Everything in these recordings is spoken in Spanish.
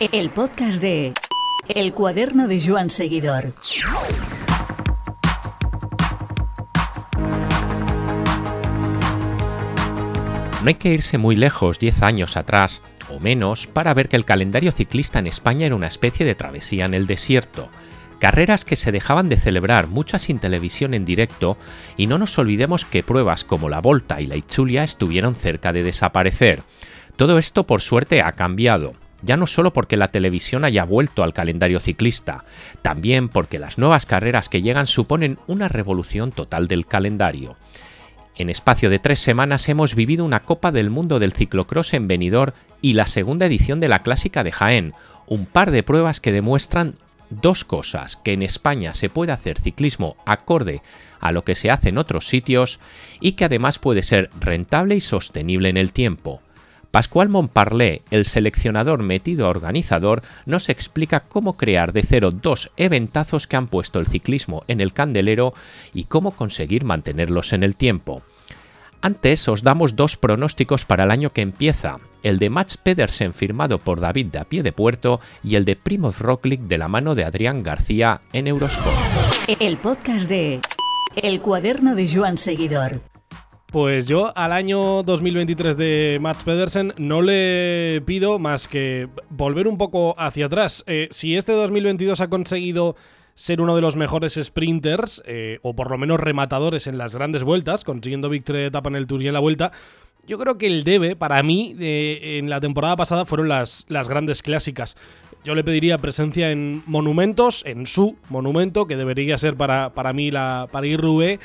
El podcast de El cuaderno de Joan Seguidor. No hay que irse muy lejos, 10 años atrás o menos, para ver que el calendario ciclista en España era una especie de travesía en el desierto. Carreras que se dejaban de celebrar, muchas sin televisión en directo, y no nos olvidemos que pruebas como la Volta y la Itzulia estuvieron cerca de desaparecer. Todo esto por suerte ha cambiado ya no solo porque la televisión haya vuelto al calendario ciclista, también porque las nuevas carreras que llegan suponen una revolución total del calendario. En espacio de tres semanas hemos vivido una Copa del Mundo del Ciclocross en Benidorm y la segunda edición de la Clásica de Jaén, un par de pruebas que demuestran dos cosas, que en España se puede hacer ciclismo acorde a lo que se hace en otros sitios y que además puede ser rentable y sostenible en el tiempo. Pascual Montparlé, el seleccionador metido organizador, nos explica cómo crear de cero dos eventazos que han puesto el ciclismo en el candelero y cómo conseguir mantenerlos en el tiempo. Antes os damos dos pronósticos para el año que empieza, el de Mats Pedersen firmado por David de a pie de puerto y el de Primoz Roglic de la mano de Adrián García en Eurosport. El podcast de El cuaderno de Joan Seguidor. Pues yo al año 2023 de Mats Pedersen no le pido más que volver un poco hacia atrás. Eh, si este 2022 ha conseguido ser uno de los mejores sprinters, eh, o por lo menos rematadores en las grandes vueltas, consiguiendo victoria de etapa en el Tour y en la vuelta, yo creo que el debe, para mí, en la temporada pasada fueron las, las grandes clásicas. Yo le pediría presencia en monumentos, en su monumento, que debería ser para, para mí la París-Roubaix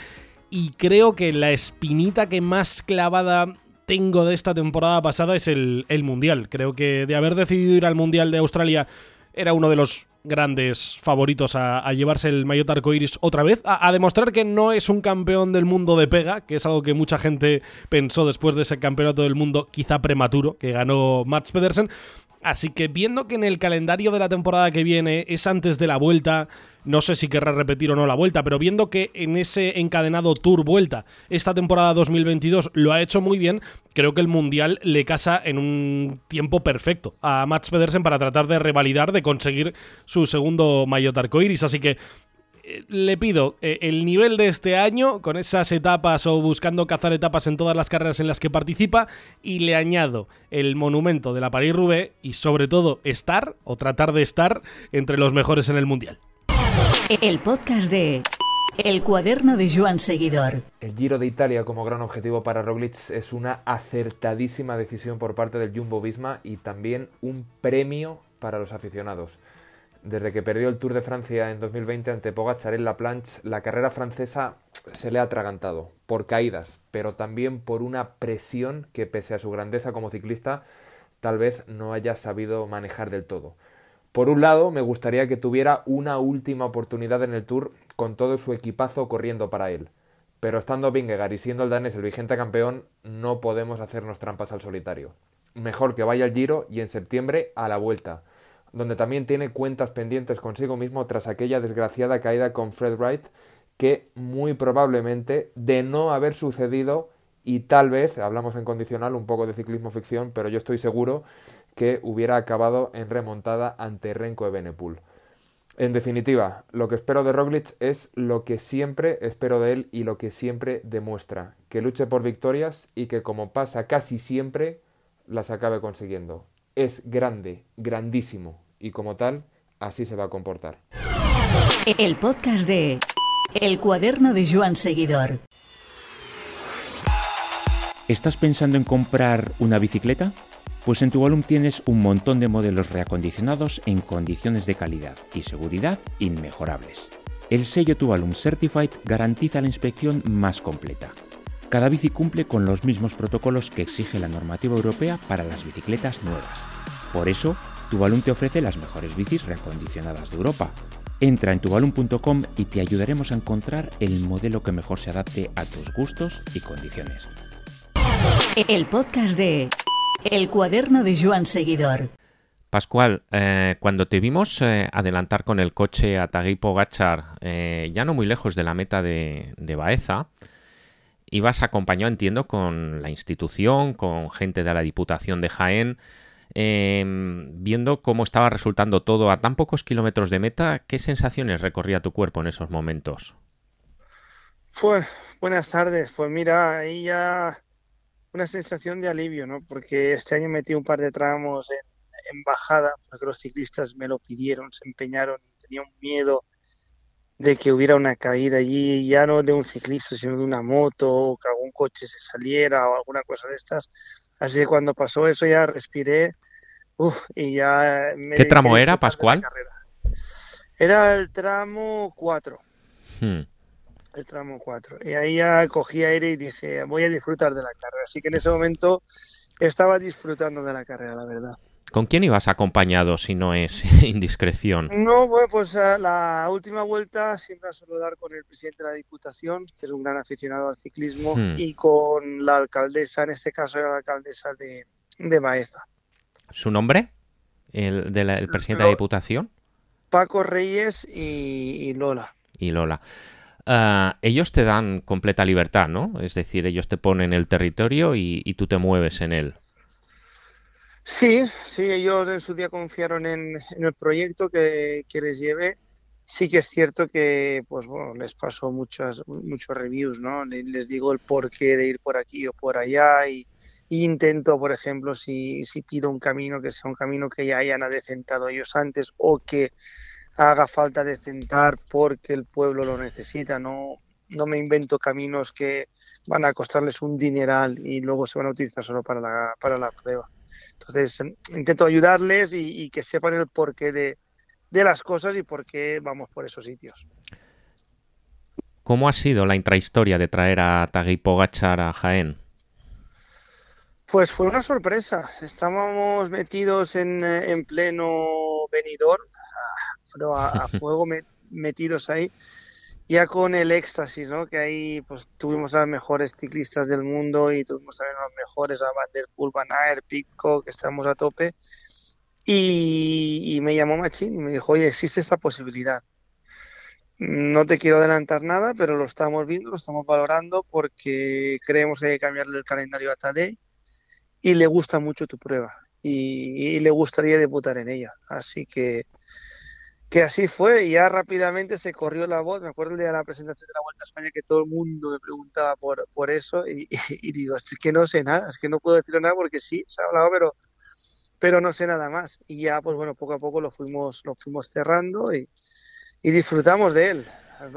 y creo que la espinita que más clavada tengo de esta temporada pasada es el, Mundial. Creo que de haber decidido ir al Mundial de Australia era uno de los grandes favoritos a, llevarse el maillot arcoiris otra vez, a, a, demostrar que no es un campeón del mundo de pega, que es algo que mucha gente pensó después de ese campeonato del mundo quizá prematuro que ganó Mats Pedersen. Así que viendo que en el calendario de la temporada que viene es antes de la vuelta, no sé si querrá repetir o no la vuelta, pero viendo que en ese encadenado Tour Vuelta esta temporada 2022 lo ha hecho muy bien, creo que el Mundial le casa en un tiempo perfecto a Mats Pedersen para tratar de revalidar, de conseguir su segundo maillot arcoiris. Así que le pido eh, el nivel de este año con esas etapas o buscando cazar etapas en todas las carreras en las que participa y le añado el monumento de la París-Roubaix y sobre todo estar o tratar de estar entre los mejores en el mundial. El podcast de El cuaderno de Joan Seguidor. El Giro de Italia como gran objetivo para Roglic es una acertadísima decisión por parte del Jumbo Visma y también un premio para los aficionados. Desde que perdió el Tour de Francia en 2020 ante Pogacar en La Planche, la carrera francesa se le ha atragantado por caídas, pero también por una presión que pese a su grandeza como ciclista tal vez no haya sabido manejar del todo. Por un lado, me gustaría que tuviera una última oportunidad en el Tour con todo su equipazo corriendo para él. Pero estando Vingegaard y siendo el danés el vigente campeón, no podemos hacernos trampas al solitario. Mejor que vaya al Giro y en septiembre a la vuelta donde también tiene cuentas pendientes consigo mismo tras aquella desgraciada caída con Fred Wright, que muy probablemente, de no haber sucedido, y tal vez, hablamos en condicional, un poco de ciclismo ficción, pero yo estoy seguro que hubiera acabado en remontada ante Renko Evenepoel. En definitiva, lo que espero de Roglic es lo que siempre espero de él y lo que siempre demuestra, que luche por victorias y que como pasa casi siempre, las acabe consiguiendo. Es grande, grandísimo, y como tal, así se va a comportar. El podcast de El cuaderno de Joan Seguidor. ¿Estás pensando en comprar una bicicleta? Pues en Tuvalum tienes un montón de modelos reacondicionados en condiciones de calidad y seguridad inmejorables. El sello Tuvalum Certified garantiza la inspección más completa. Cada bici cumple con los mismos protocolos que exige la normativa europea para las bicicletas nuevas. Por eso, Tuvalum te ofrece las mejores bicis reacondicionadas de Europa. Entra en tuvalum.com y te ayudaremos a encontrar el modelo que mejor se adapte a tus gustos y condiciones. El podcast de El cuaderno de Joan Seguidor. Pascual, eh, cuando te vimos eh, adelantar con el coche a Tagui Pogachar, eh, ya no muy lejos de la meta de, de Baeza, ibas acompañado, entiendo, con la institución, con gente de la Diputación de Jaén, Em, viendo cómo estaba resultando todo a tan pocos kilómetros de meta, ¿qué sensaciones recorría tu cuerpo en esos momentos? Fue, buenas tardes. Pues mira, ahí ya una sensación de alivio, ¿no? Porque este año metí un par de tramos en, bajada, porque los ciclistas me lo pidieron, se empeñaron, tenía un miedo de que hubiera una caída allí, ya no de un ciclista, sino de una moto, o que algún coche se saliera o alguna cosa de estas. Así que cuando pasó eso ya respiré y ya... ¿Qué tramo era, Pascual? Era el tramo 4. Hmm. El tramo 4. Y ahí ya cogí aire y dije, voy a disfrutar de la carrera. Así que en ese momento estaba disfrutando de la carrera, la verdad. ¿Con quién ibas acompañado si no es indiscreción? No, bueno, pues eh, la última vuelta siempre suelo dar con el presidente de la Diputación, que es un gran aficionado al ciclismo, hmm. y con la alcaldesa, en este caso era la alcaldesa de, de Baeza. ¿Su nombre? ¿El del presidente de la Diputación? Paco Reyes y, Lola. Y Lola. Ah, ellos te dan completa libertad, ¿no? Es decir, ellos te ponen el territorio y tú te mueves en él. Sí, sí, ellos en su día confiaron en, el proyecto que, les llevé. Sí que es cierto que, pues bueno, les pasó muchas, muchos reviews, ¿no? Les, digo el porqué de ir por aquí o por allá y, intento, por ejemplo, si, si pido un camino que sea un camino que ya hayan adecentado ellos antes o que haga falta decentar porque el pueblo lo necesita, no, no me invento caminos que van a costarles un dineral y luego se van a utilizar solo para la, para la prueba. Entonces, intento ayudarles y, que sepan el porqué de, las cosas y por qué vamos por esos sitios. ¿Cómo ha sido la intrahistoria de traer a Tagui Pogachar a Jaén? Pues fue una sorpresa. Estábamos metidos en, en pleno venidor, a, a fuego metidos ahí ya con el éxtasis, ¿no? Que ahí pues tuvimos a los mejores ciclistas del mundo y tuvimos también a los mejores, a Van der Poel, Van Aert, Pitco, que estamos a tope. Y, me llamó Machín y me dijo, oye, existe esta posibilidad. No te quiero adelantar nada, pero lo estamos viendo, lo estamos valorando porque creemos que hay que cambiarle el calendario a Tadej y le gusta mucho tu prueba y, y le gustaría debutar en ella. Así que que así fue y ya rápidamente se corrió la voz. Me acuerdo el día de la presentación de la Vuelta a España que todo el mundo me preguntaba por, por eso y, digo, es que no sé nada, es que no puedo decir nada porque sí, se ha hablado, pero, pero no sé nada más. Y ya, pues bueno, poco a poco lo fuimos, lo fuimos cerrando y, disfrutamos de él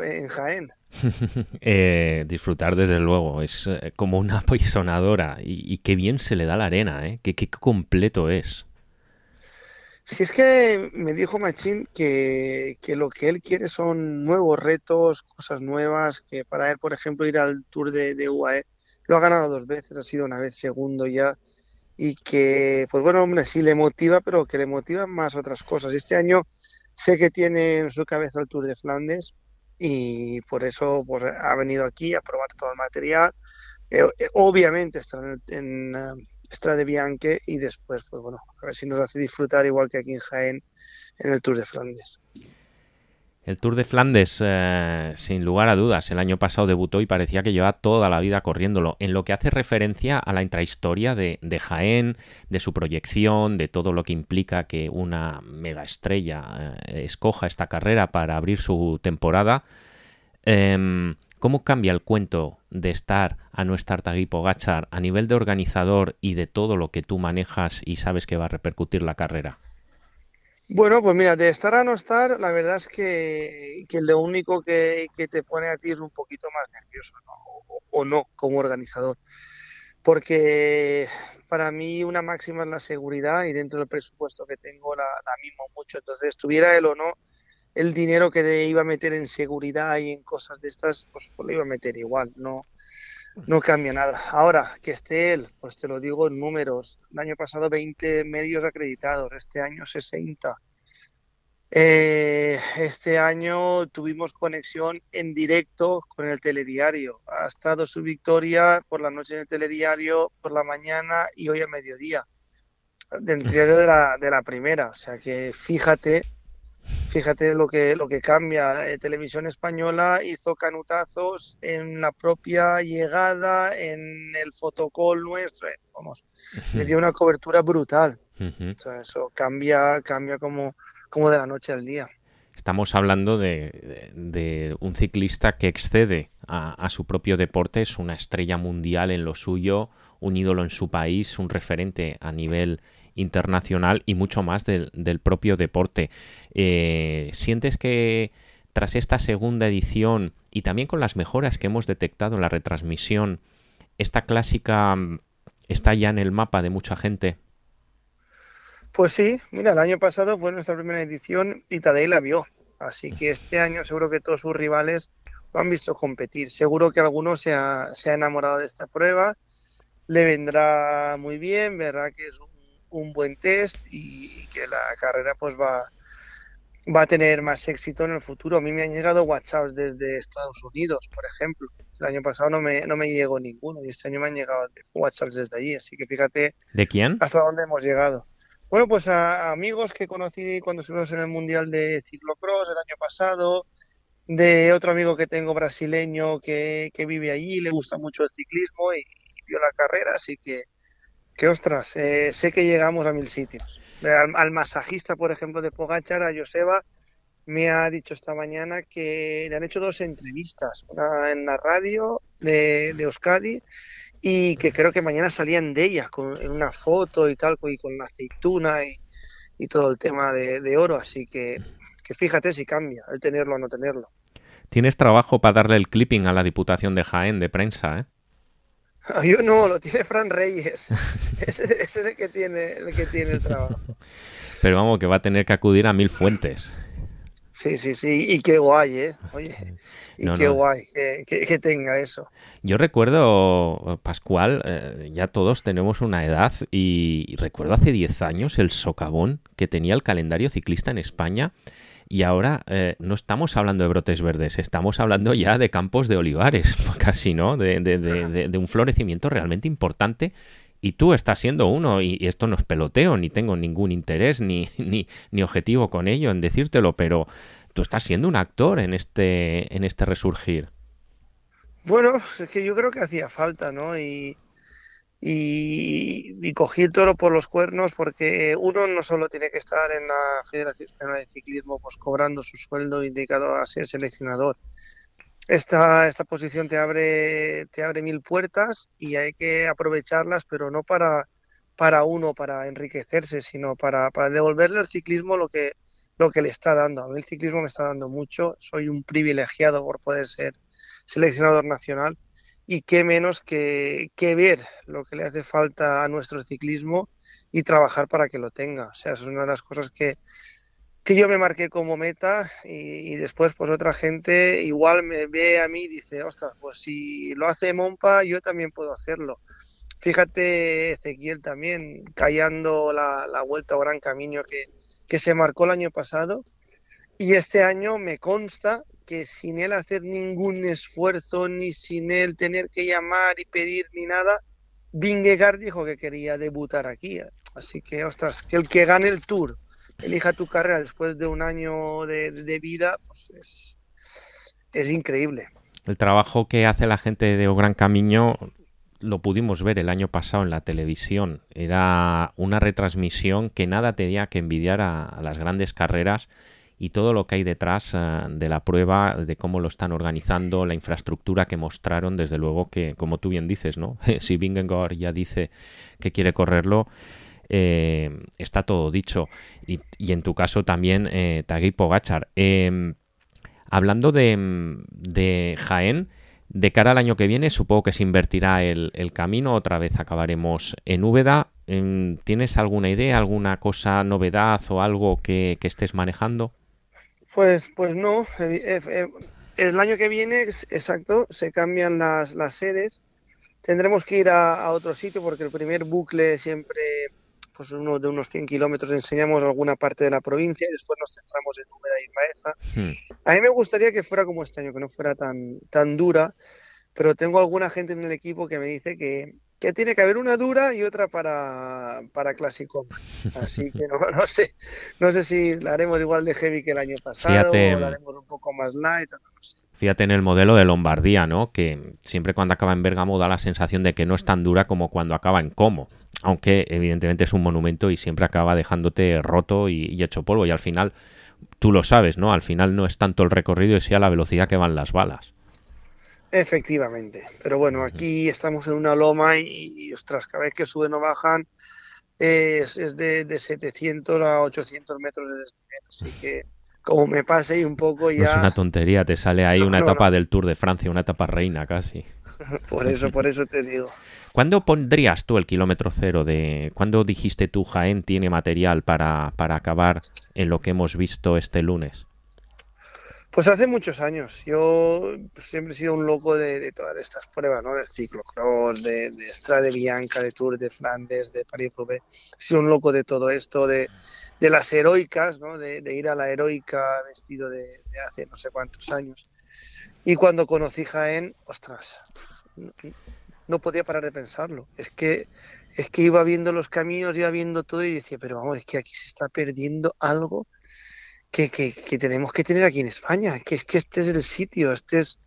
en Jaén. Eh, disfrutar desde luego, es eh, como una apisonadora y, y, qué bien se le da la arena, ¿eh? qué, qué completo es. Si es que me dijo Machín que, lo que él quiere son nuevos retos, cosas nuevas, que para él, por ejemplo, ir al Tour de, de UAE, lo ha ganado dos veces, ha sido una vez segundo ya, y que, pues bueno, hombre, sí le motiva, pero que le motivan más otras cosas. Este año sé que tiene en su cabeza el Tour de Flandes y por eso pues, ha venido aquí a probar todo el material. Eh, eh, obviamente está en, en extra de Bianque y después, pues bueno, a ver si nos hace disfrutar igual que aquí en Jaén en el Tour de Flandes. El Tour de Flandes, eh, sin lugar a dudas, el año pasado debutó y parecía que llevaba toda la vida corriéndolo. En lo que hace referencia a la intrahistoria de, de Jaén, de su proyección, de todo lo que implica que una mega estrella eh, escoja esta carrera para abrir su temporada. Em, ¿Cómo cambia el cuento de estar a no estar Tagui Pogachar a nivel de organizador y de todo lo que tú manejas y sabes que va a repercutir la carrera? Bueno, pues mira, de estar a no estar, la verdad es que, lo único que, te pone a ti es un poquito más nervioso, O, no, como organizador. Porque para mí una máxima es la seguridad y dentro del presupuesto que tengo la, la mimo mucho. Entonces, estuviera él o no, el dinero que iba a meter en seguridad y en cosas de estas, pues, pues, lo iba a meter igual, no, no cambia nada. Ahora, que esté él, pues te lo digo en números. El año pasado 20 medios acreditados, este año 60. Eh, este año tuvimos conexión en directo con el telediario. Ha estado su victoria por la noche en el telediario, por la mañana y hoy a mediodía. Diario de la, de la primera. O sea que fíjate Fíjate lo que, lo que cambia. Eh, Televisión Española hizo canutazos en la propia llegada, en el fotocall nuestro. Eh, vamos, le dio una cobertura brutal. eso cambia, cambia como, como de la noche al día. Estamos hablando de, un ciclista que excede a, su propio deporte, es una estrella mundial en lo suyo, un ídolo en su país, un referente a nivel internacional y mucho más del, propio deporte. Eh, ¿Sientes que tras esta segunda edición y también con las mejoras que hemos detectado en la retransmisión, esta clásica mm, está ya en el mapa de mucha gente? Pues sí, mira, el año pasado fue nuestra primera edición y Tadei la vio. Así que este año seguro que todos sus rivales lo han visto competir. Seguro que alguno se ha, se ha enamorado de esta prueba, le vendrá muy bien, verá que es un, buen test y, que la carrera pues va, va a tener más éxito en el futuro. A mí me han llegado WhatsApps desde Estados Unidos, por ejemplo. El año pasado no me, no me llegó ninguno y este año me han llegado WhatsApps desde allí. Así que fíjate. ¿De quién? Hasta dónde hemos llegado. Bueno, pues a, amigos que conocí cuando estuvimos en el Mundial de Ciclocross el año pasado, de otro amigo que tengo brasileño que, que vive allí, le gusta mucho el ciclismo y, la carrera, así que, que ostras, eh, sé que llegamos a mil sitios. Al, masajista, por ejemplo, de Pogachar, a Joseba, me ha dicho esta mañana que le han hecho dos entrevistas, una en la radio de, de Euskadi y que creo que mañana salían de ella con, en una foto y tal, y con la aceituna y, y todo el tema de, oro, así que, que fíjate si cambia el tenerlo o no tenerlo. Tienes trabajo para darle el clipping a la Diputación de Jaén de prensa, ¿eh? Yo no, lo tiene Fran Reyes. ese, es el que tiene el que tiene el trabajo. Pero vamos, que va a tener que acudir a mil fuentes. Sí, sí, sí, y qué guay, ¿eh? Oye, y qué guay que, tenga eso. Yo recuerdo, Pascual, eh, ya todos tenemos una edad y, recuerdo hace 10 años el socavón que tenía el calendario ciclista en España y ahora eh, no estamos hablando de brotes verdes, estamos hablando ya de campos de olivares, casi, ¿no? De, de, de, un florecimiento realmente importante y tú estás siendo uno y, esto no es peloteo, ni tengo ningún interés ni, ni, ni, objetivo con ello en decírtelo, pero tú estás siendo un actor en este, en este resurgir. Bueno, es que yo creo que hacía falta, ¿no? Y, y, cogí el toro por los cuernos porque uno no solo tiene que estar en la Federación Española de Ciclismo pues cobrando su sueldo indicado a ser seleccionador. Esta, esta posición te abre, te abre mil puertas y hay que aprovecharlas, pero no para, para uno, para enriquecerse, sino para, para devolverle al ciclismo lo que, lo que le está dando. A mí el ciclismo me está dando mucho, soy un privilegiado por poder ser seleccionador nacional y qué menos que, que, ver lo que le hace falta a nuestro ciclismo y trabajar para que lo tenga. O sea, es una de las cosas que, que yo me marqué como meta y, después pues otra gente igual me ve a mí y dice, ostras, pues si lo hace Mompa, yo también puedo hacerlo. Fíjate Ezequiel también callando la, la vuelta o gran camino que, que se marcó el año pasado y este año me consta que sin él hacer ningún esfuerzo, ni sin él tener que llamar y pedir ni nada, Vingegaard dijo que quería debutar aquí. Así que, ostras, que el que gane el Tour elija tu carrera después de un año de, vida, pues es, es, increíble. El trabajo que hace la gente de O Gran Camino lo pudimos ver el año pasado en la televisión. Era una retransmisión que nada tenía que envidiar a las grandes carreras y todo lo que hay detrás eh, de la prueba, de cómo lo están organizando, la infraestructura que mostraron, desde luego que, como tú bien dices, ¿no? si Vingegaard ya dice que quiere correrlo, eh, está todo dicho. Y, en tu caso también, eh, Tagui. Em, hablando de, de, Jaén, de cara al año que viene, supongo que se invertirá el, camino, otra vez acabaremos en Úbeda. Em, ¿Tienes alguna idea, alguna cosa, novedad o algo que, que estés manejando? Pues, pues no. Eh, eh, el año que viene, exacto, se cambian las, las sedes. Tendremos que ir a, otro sitio porque el primer bucle siempre, pues uno de unos 100 kilómetros, enseñamos alguna parte de la provincia y después nos centramos en Úbeda y Maeza. Hmm. A mí me gustaría que fuera como este año, que no fuera tan, tan dura, pero tengo alguna gente en el equipo que me dice que, que tiene que haber una dura y otra para, para clásico. Así que no, no, sé, no sé si la haremos igual de heavy que el año pasado o la haremos un poco más light, no sé. Fíjate en el modelo de Lombardía, ¿no? Que siempre cuando acaba en Bergamo da la sensación de que no es tan dura como cuando acaba en Como. aunque evidentemente es un monumento y siempre acaba dejándote roto y, hecho polvo y al final tú lo sabes, ¿no? Al final no es tanto el recorrido y sea la velocidad que van las balas. Efectivamente, pero bueno, aquí estamos en una loma y, ostras, cada vez que suben o bajan es, de, 700 a 800 metros de desnivel, así que como me pase y un poco ya... No es una tontería, te sale ahí una etapa del Tour de Francia, una etapa reina casi. por eso, por eso te digo. ¿Cuándo pondrías tú el kilómetro cero de... ¿Cuándo dijiste tú Jaén tiene material para, para acabar en lo que hemos visto este lunes? Pues hace muchos años. Yo siempre he sido un loco de, todas estas pruebas, ¿no? De ciclocross, de, de Bianca, de Tour de Flandes, de Paris-Roubaix. He sido un loco de todo esto, de, las heroicas, ¿no? De, ir a la heroica vestido de, hace no sé cuántos años. Y cuando conocí Jaén, ostras, no, podía parar de pensarlo. Es que, es que iba viendo los caminos, iba viendo todo y decía, pero vamos, es que aquí se está perdiendo algo que, que, tenemos que tener aquí en España, que es que este es el sitio, este es...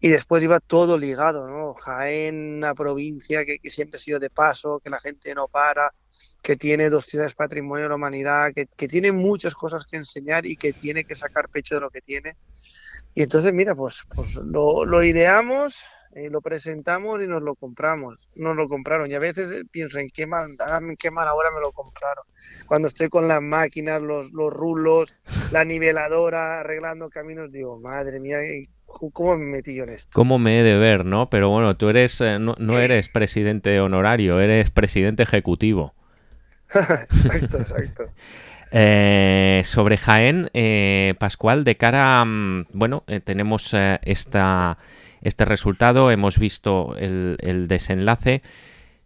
Y después iba todo ligado, ¿no? Jaén, una provincia que, que siempre ha sido de paso, que la gente no para, que tiene dos ciudades patrimonio de la humanidad, que, tiene muchas cosas que enseñar y que tiene que sacar pecho de lo que tiene. Y entonces, mira, pues, pues lo, ideamos, eh, lo presentamos y nos lo compramos. Nos lo compraron. Y a veces eh, pienso en qué mal, en qué mal ahora me lo compraron. Cuando estoy con las máquinas, los, los rulos, la niveladora, arreglando caminos, digo, madre mía, ¿Cómo me metí yo en esto? ¿Cómo me he de ver, no? Pero bueno, tú eres, eh, no, no eres presidente honorario, eres presidente ejecutivo. exacto, exacto. Eh, sobre Jaén, eh, Pascual, de cara, mm, bueno, eh, tenemos este resultado, hemos visto el, desenlace,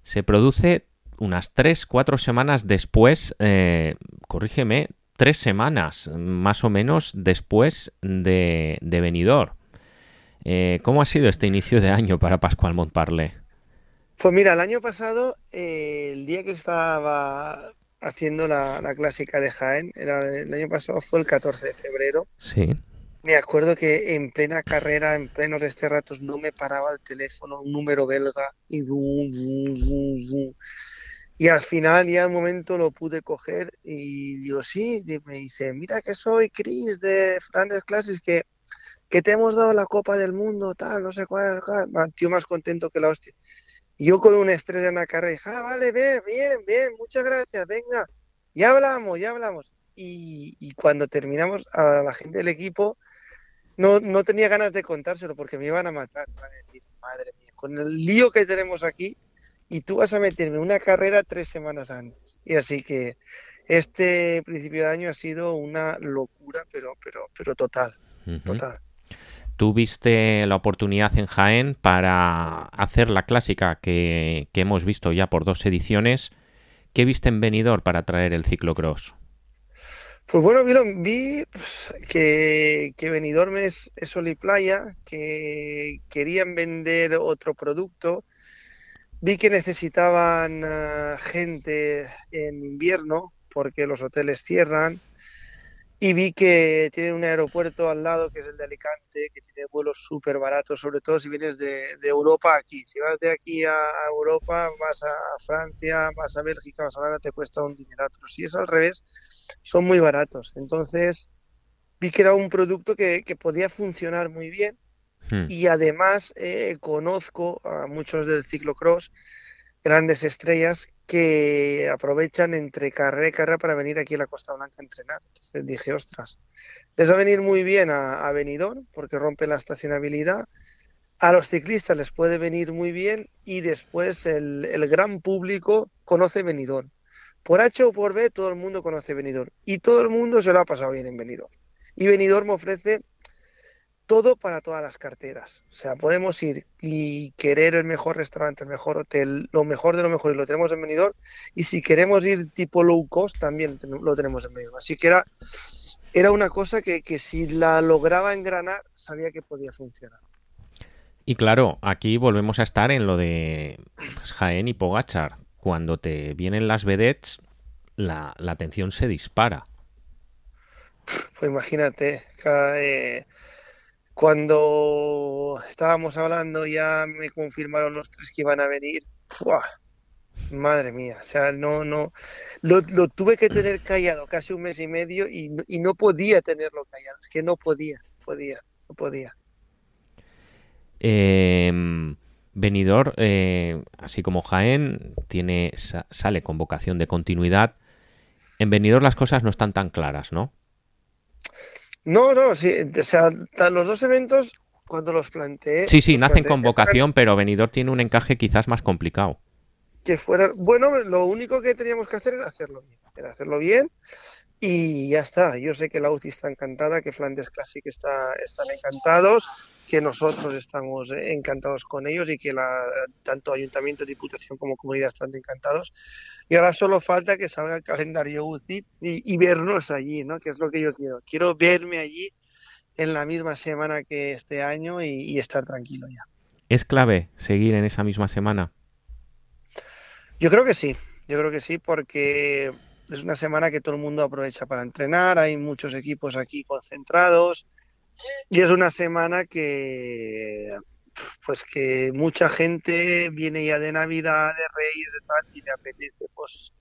se produce unas tres, cuatro semanas después, corrígeme, tres semanas más o menos después de, de. ¿Cómo ha sido este inicio de año para Pascual Montparle? Pues mira, el año pasado, el día que estaba haciendo la, clásica de Jaén, era, el año pasado fue el 14 de febrero. Sí. Me acuerdo que en plena carrera, en plenos ratos, no me paraba el teléfono, un número belga, y Y al final ya un momento lo pude coger y digo, sí, y me dice, mira que soy Chris de Flanders Classics, que, que te hemos dado la Copa del Mundo, tal, no sé cuál, cuál. tío más contento que la hostia. Y yo con una estrella en la cara dije, ah, vale, bien, bien, bien, muchas gracias, venga, ya hablamos, ya hablamos. Y, cuando terminamos, a la gente del equipo no, no tenía ganas de contárselo porque me iban a matar. Me a decir, madre mía, con el lío que tenemos aquí y tú vas a meterme una carrera tres semanas antes. Y así que este principio de año ha sido una locura, pero, pero, pero total, total. Tuviste la oportunidad en Jaén para hacer la clásica que, hemos visto ya por dos ediciones. ¿Qué viste en Benidorm para traer el ciclocross? Pues bueno, vi, pues, que, que Benidorm es, sol y playa, que querían vender otro producto. Vi que necesitaban ah, gente en invierno porque los hoteles cierran y vi que tiene un aeropuerto al lado que es el de Alicante, que tiene vuelos súper baratos, sobre todo si vienes de, de, Europa aquí. Si vas de aquí a, Europa, vas a Francia, vas a Bélgica, vas a Holanda, te cuesta un dinero. Pero si es al revés, son muy baratos. Entonces vi que era un producto que, que podía funcionar muy bien hmm. y además eh, conozco a muchos del ciclocross, grandes estrellas que aprovechan entre carrera y carrera para venir aquí a la Costa Blanca a entrenar. Entonces dije, ostras, les va a venir muy bien a, a Benidorm porque rompe la estacionabilidad. A los ciclistas les puede venir muy bien y después el, gran público conoce Benidorm. Por H o por B todo el mundo conoce Benidorm y todo el mundo se lo ha pasado bien en Benidorm. Y Benidorm ofrece todo para todas las carteras. O sea, podemos ir y querer el mejor restaurante, el mejor hotel, lo mejor de lo mejor y lo tenemos en Benidorm. Y si queremos ir tipo low cost, también lo tenemos en Benidorm. Así que era, era una cosa que, si la lograba engranar, sabía que podía funcionar. Y claro, aquí volvemos a estar en lo de pues, Jaén y Pogachar. Cuando te vienen las vedettes, la, la atención se dispara. Pues imagínate, eh, cuando estábamos hablando ya me confirmaron los tres que iban a venir. Madre mía, o sea, no, no, lo, lo, tuve que tener callado casi un mes y medio y, y no podía tenerlo callado, es que no podía, podía, no podía. Eh, eh, así como Jaén, tiene, sale con vocación de continuidad. En Benidorm las cosas no están tan claras, ¿no? No, no, sí, o sea, los dos eventos, cuando los planteé... Sí, sí, nacen con vocación, pero Benidorm tiene un encaje quizás más complicado. Que fuera, bueno, lo único que teníamos que hacer era hacerlo bien, era hacerlo bien y ya está. Yo sé que la UCI está encantada, que Flandes Classic está, están encantados, que nosotros estamos encantados con ellos y que la, tanto Ayuntamiento, Diputación como Comunidad están encantados. Y ahora solo falta que salga el calendario UCI y, vernos allí, ¿no? Que es lo que yo quiero. Quiero verme allí en la misma semana que este año y, y estar tranquilo ya. ¿Es clave seguir en esa misma semana? Yo creo que sí, yo creo que sí, porque es una semana que todo el mundo aprovecha para entrenar, hay muchos equipos aquí concentrados y es una semana que pues que mucha gente viene ya de Navidad, de Reyes, de tal, y le apetece pues,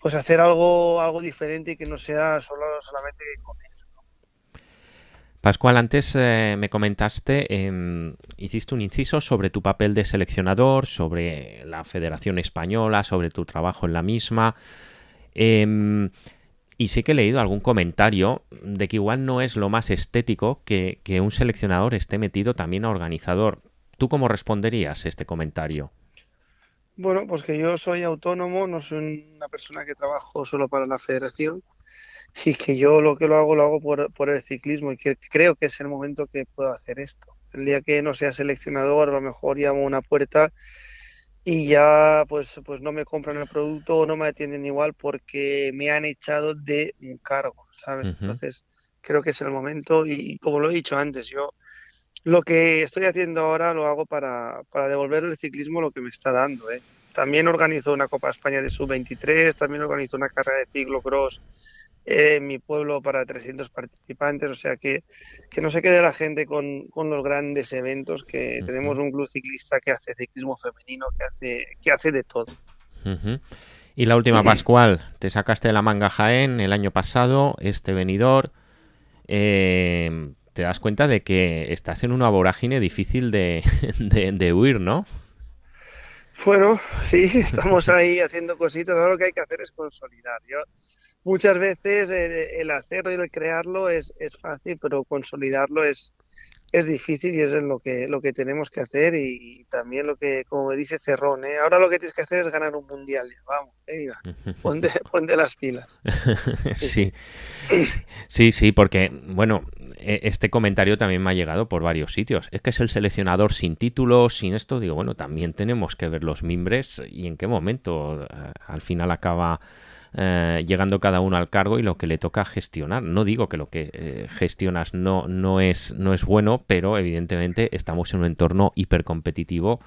pues hacer algo, algo diferente y que no sea solo solamente comer. Pascual, antes eh, me comentaste, eh, hiciste un inciso sobre tu papel de seleccionador, sobre la Federación Española, sobre tu trabajo en la misma. Eh, y sí que he leído algún comentario de que igual no es lo más estético que, un seleccionador esté metido también a organizador. ¿Tú cómo responderías este comentario? Bueno, pues que yo soy autónomo, no soy una persona que trabajo solo para la federación y que yo lo que lo hago lo hago por, por el ciclismo y que creo que es el momento que puedo hacer esto. El día que no sea seleccionador, a lo mejor llamo una puerta y ya pues, pues no me compran el producto o no me atienden igual porque me han echado de un cargo, ¿sabes? Entonces creo que es el momento y como lo he dicho antes, yo lo que estoy haciendo ahora lo hago para, para devolver el ciclismo lo que me está dando. ¿eh? También organizo una Copa España de Sub-23, también organizo una carrera de ciclocross en mi pueblo para 300 participantes, o sea que, que no se quede la gente con, con los grandes eventos, que tenemos un club ciclista que hace ciclismo femenino, que hace, que hace de todo. Y la última, Pascual, te sacaste de la manga Jaén el año pasado, este venidor, eh, te das cuenta de que estás en una vorágine difícil de, de, de huir, ¿no? Bueno, sí, estamos ahí haciendo cositas, ahora lo que hay que hacer es consolidar. Yo muchas veces el, hacerlo y el crearlo es, es fácil, pero consolidarlo es, es difícil y es lo que, lo que tenemos que hacer y, también lo que, como me dice Cerrón, ¿eh? ahora lo que tienes que hacer es ganar un mundial. Vamos, venga, ponte, ponte, las pilas. sí. sí, sí, porque, bueno, e, este comentario también me ha llegado por varios sitios. Es que es el seleccionador sin título, sin esto. Digo, bueno, también tenemos que ver los mimbres y en qué momento eh, al final acaba eh, llegando cada uno al cargo y lo que le toca gestionar. No digo que lo que eh, gestionas no, no, es, no es bueno, pero evidentemente estamos en un entorno hipercompetitivo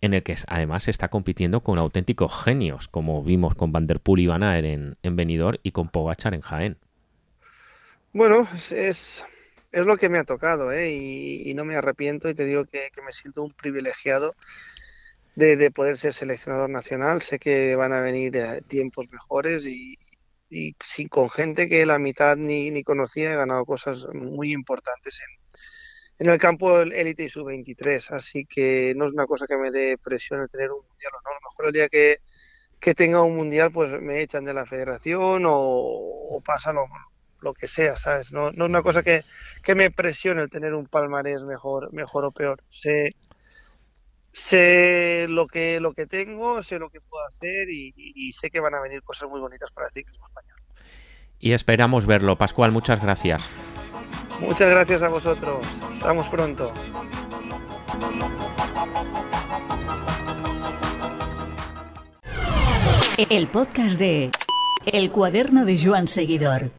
en el que además se está compitiendo con auténticos genios, como vimos con Van Der Poel y Van Aert en, en Benidorm y con Pogachar en Jaén. Bueno, es, es, lo que me ha tocado ¿eh? y, no me arrepiento y te digo que me siento un privilegiado de, poder ser seleccionador nacional. Sé que van a venir eh, tiempos mejores y, y con gente que la mitad ni, ni conocía he ganado cosas muy importantes en, en el campo élite y sub-23. Así que no es una cosa que me dé presión el tener un mundial o no. A lo mejor el día que, que tenga un mundial pues me echan de la federación o, o pasa lo, lo, que sea, ¿sabes? No, no es una cosa que, que me presione el tener un palmarés mejor, mejor o peor. Sé, sé lo que, lo que tengo, sé lo que puedo hacer y, y sé que van a venir cosas muy bonitas para el ciclismo español. Y esperamos verlo. Pascual, muchas gracias. Muchas gracias a vosotros. Estamos pronto. El podcast de El cuaderno de Joan Seguidor.